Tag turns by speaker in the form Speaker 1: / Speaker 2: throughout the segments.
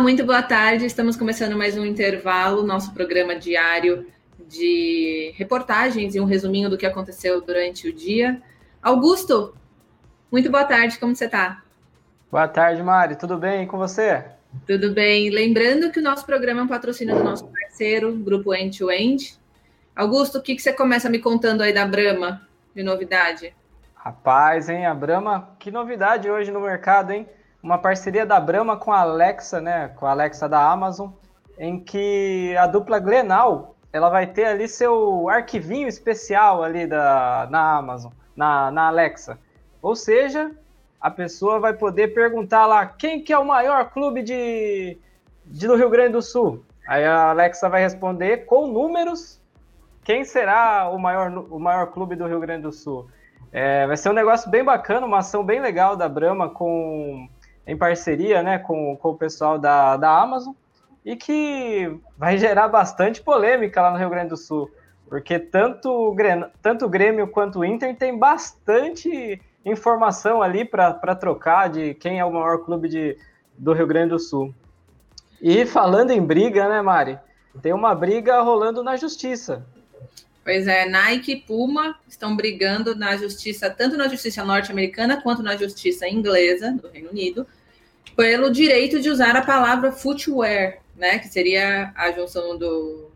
Speaker 1: muito boa tarde. Estamos começando mais um intervalo, nosso programa diário de reportagens e um resuminho do que aconteceu durante o dia. Augusto, muito boa tarde, como você está?
Speaker 2: Boa tarde, Mari. Tudo bem com você?
Speaker 1: Tudo bem. Lembrando que o nosso programa é um patrocínio do nosso parceiro, Grupo End to End. Augusto, o que, que você começa me contando aí da Brahma de novidade?
Speaker 2: Rapaz, hein? A Brahma, que novidade hoje no mercado, hein? Uma parceria da Brahma com a Alexa, né? Com a Alexa da Amazon, em que a dupla Glenal ela vai ter ali seu arquivinho especial ali da, na Amazon, na, na Alexa. Ou seja, a pessoa vai poder perguntar lá quem que é o maior clube de, de do Rio Grande do Sul. Aí a Alexa vai responder com números quem será o maior, o maior clube do Rio Grande do Sul. É, vai ser um negócio bem bacana, uma ação bem legal da Brahma com, em parceria né, com, com o pessoal da, da Amazon e que vai gerar bastante polêmica lá no Rio Grande do Sul, porque tanto o Grêmio, tanto o Grêmio quanto o Inter tem bastante informação ali para trocar de quem é o maior clube de, do Rio Grande do Sul. E falando em briga, né, Mari? Tem uma briga rolando na justiça.
Speaker 1: Pois é, Nike e Puma estão brigando na justiça, tanto na justiça norte-americana quanto na justiça inglesa do Reino Unido, pelo direito de usar a palavra footwear, né? Que seria a junção do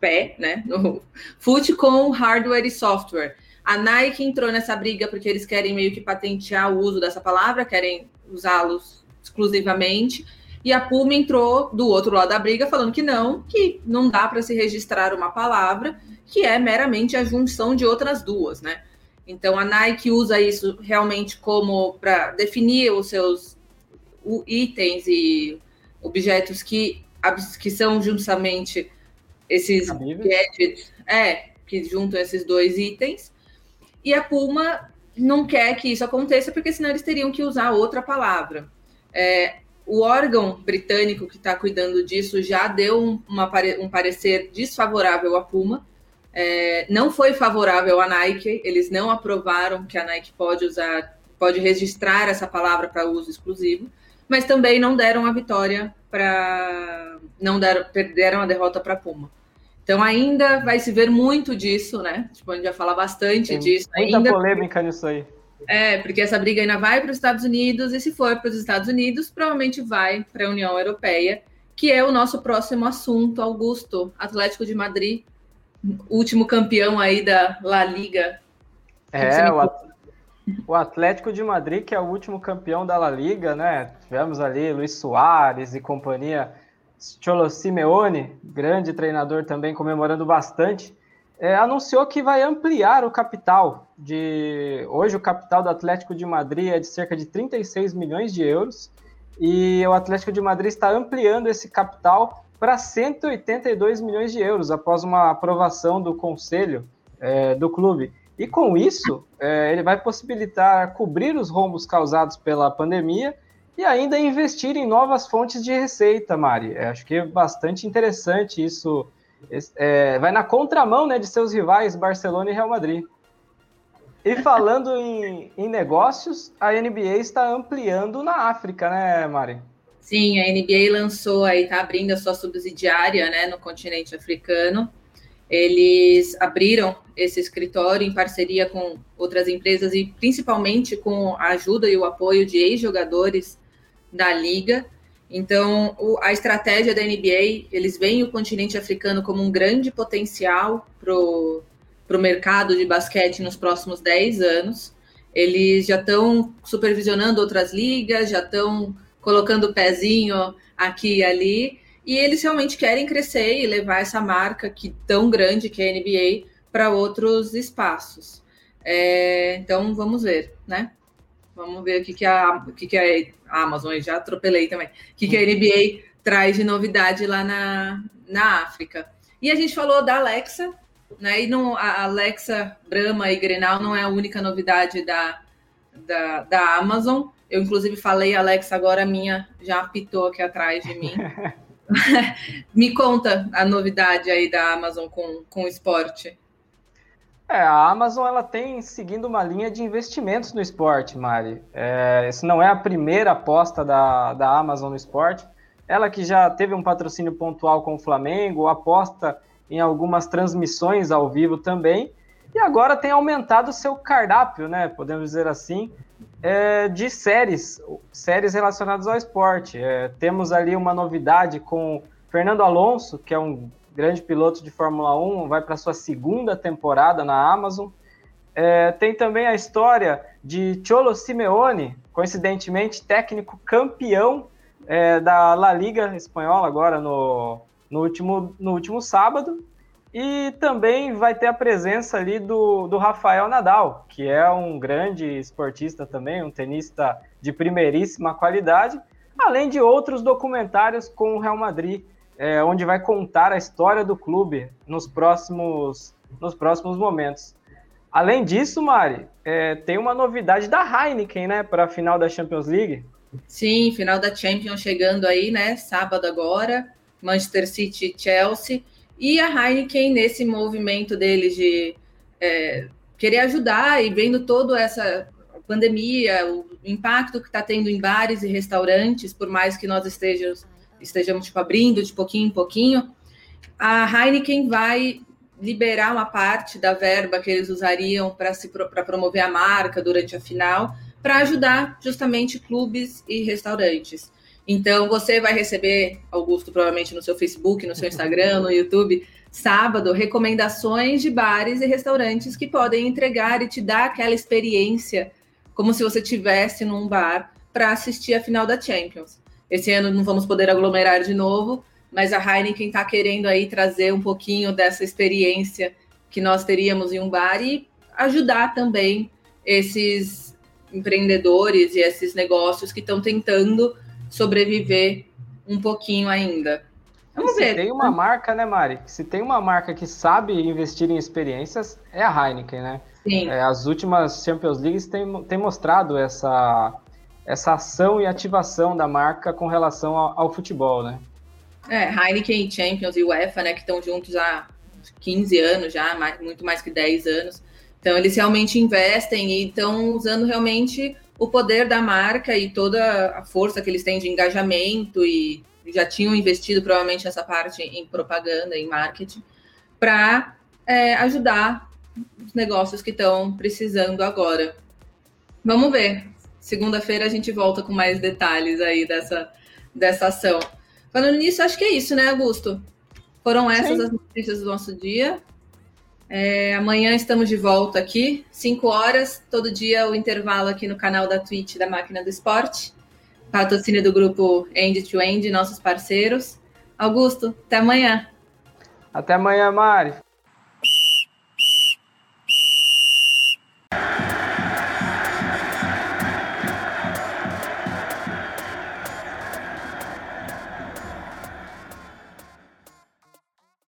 Speaker 1: pé, né? No foot com hardware e software. A Nike entrou nessa briga porque eles querem meio que patentear o uso dessa palavra, querem usá-los exclusivamente. E a Puma entrou do outro lado da briga falando que não, que não dá para se registrar uma palavra que é meramente a junção de outras duas, né? Então a Nike usa isso realmente como para definir os seus itens e objetos que, que são justamente esses gadgets, é, que juntam esses dois itens. E a Puma não quer que isso aconteça, porque senão eles teriam que usar outra palavra. É, o órgão britânico que está cuidando disso já deu um, uma, um parecer desfavorável à Puma. É, não foi favorável à Nike, eles não aprovaram que a Nike pode usar, pode registrar essa palavra para uso exclusivo mas também não deram a vitória para. não deram, perderam a derrota para Puma. Então ainda vai se ver muito disso, né? Tipo, a gente vai falar bastante
Speaker 2: Tem
Speaker 1: disso.
Speaker 2: Muita
Speaker 1: ainda...
Speaker 2: polêmica nisso aí.
Speaker 1: É, porque essa briga ainda vai para os Estados Unidos, e se for para os Estados Unidos, provavelmente vai para a União Europeia, que é o nosso próximo assunto, Augusto, Atlético de Madrid, último campeão aí da La Liga.
Speaker 2: É, o, o Atlético de Madrid, que é o último campeão da La Liga, né? Tivemos ali Luiz Soares e companhia, Cholo Simeone, grande treinador também, comemorando bastante. É, anunciou que vai ampliar o capital de hoje o capital do Atlético de Madrid é de cerca de 36 milhões de euros e o Atlético de Madrid está ampliando esse capital para 182 milhões de euros após uma aprovação do conselho é, do clube. E com isso, é, ele vai possibilitar cobrir os rombos causados pela pandemia e ainda investir em novas fontes de receita, Mari. É, acho que é bastante interessante isso. É, vai na contramão né, de seus rivais Barcelona e Real Madrid. E falando em, em negócios, a NBA está ampliando na África, né, Mari?
Speaker 1: Sim, a NBA lançou aí, está abrindo a sua subsidiária né, no continente africano. Eles abriram esse escritório em parceria com outras empresas e principalmente com a ajuda e o apoio de ex-jogadores da liga. Então, o, a estratégia da NBA, eles veem o continente africano como um grande potencial para o mercado de basquete nos próximos 10 anos. Eles já estão supervisionando outras ligas, já estão colocando o pezinho aqui e ali, e eles realmente querem crescer e levar essa marca que tão grande que é a NBA para outros espaços. É, então vamos ver, né? Vamos ver o que, que, a, o que, que a Amazon, já atropelei também, o que, que a NBA traz de novidade lá na, na África. E a gente falou da Alexa, né? E não, a Alexa, Brahma e Grenal não é a única novidade da, da, da Amazon. Eu, inclusive, falei Alexa, agora a minha já apitou aqui atrás de mim. Me conta a novidade aí da Amazon com, com o esporte.
Speaker 2: É, a Amazon ela tem seguindo uma linha de investimentos no esporte, Mari. É, isso não é a primeira aposta da, da Amazon no esporte. Ela que já teve um patrocínio pontual com o Flamengo, aposta em algumas transmissões ao vivo também, e agora tem aumentado o seu cardápio, né? Podemos dizer assim, é, de séries, séries relacionadas ao esporte. É, temos ali uma novidade com Fernando Alonso, que é um grande piloto de Fórmula 1, vai para sua segunda temporada na Amazon. É, tem também a história de Cholo Simeone, coincidentemente técnico campeão é, da La Liga espanhola agora no, no, último, no último sábado. E também vai ter a presença ali do, do Rafael Nadal, que é um grande esportista também, um tenista de primeiríssima qualidade, além de outros documentários com o Real Madrid, é, onde vai contar a história do clube nos próximos, nos próximos momentos. Além disso, Mari, é, tem uma novidade da Heineken, né, para a final da Champions League.
Speaker 1: Sim, final da Champions chegando aí, né, sábado agora, Manchester City e Chelsea. E a Heineken, nesse movimento deles de é, querer ajudar e vendo toda essa pandemia, o impacto que está tendo em bares e restaurantes, por mais que nós estejamos, estejamos tipo, abrindo de pouquinho em pouquinho, a Heineken vai liberar uma parte da verba que eles usariam para promover a marca durante a final, para ajudar justamente clubes e restaurantes. Então, você vai receber, Augusto, provavelmente no seu Facebook, no seu Instagram, no YouTube, sábado, recomendações de bares e restaurantes que podem entregar e te dar aquela experiência como se você tivesse num bar para assistir a final da Champions. Esse ano não vamos poder aglomerar de novo, mas a Heineken está querendo aí trazer um pouquinho dessa experiência que nós teríamos em um bar e ajudar também esses empreendedores e esses negócios que estão tentando sobreviver um pouquinho ainda.
Speaker 2: Vamos se ver. tem uma marca, né, Mari? Se tem uma marca que sabe investir em experiências, é a Heineken, né? Sim. É, as últimas Champions Leagues têm, têm mostrado essa, essa ação e ativação da marca com relação ao, ao futebol, né?
Speaker 1: É, Heineken, Champions e UEFA, né, que estão juntos há 15 anos já, mais, muito mais que 10 anos. Então, eles realmente investem e estão usando realmente o poder da marca e toda a força que eles têm de engajamento e já tinham investido provavelmente nessa parte em propaganda, em marketing, para é, ajudar os negócios que estão precisando agora. Vamos ver. Segunda-feira a gente volta com mais detalhes aí dessa, dessa ação. Falando nisso, acho que é isso, né, Augusto? Foram essas Sim. as notícias do nosso dia. É, amanhã estamos de volta aqui, 5 horas, todo dia o intervalo aqui no canal da Twitch da Máquina do Esporte. Patrocínio do grupo End to End, nossos parceiros. Augusto, até amanhã.
Speaker 2: Até amanhã, Mari.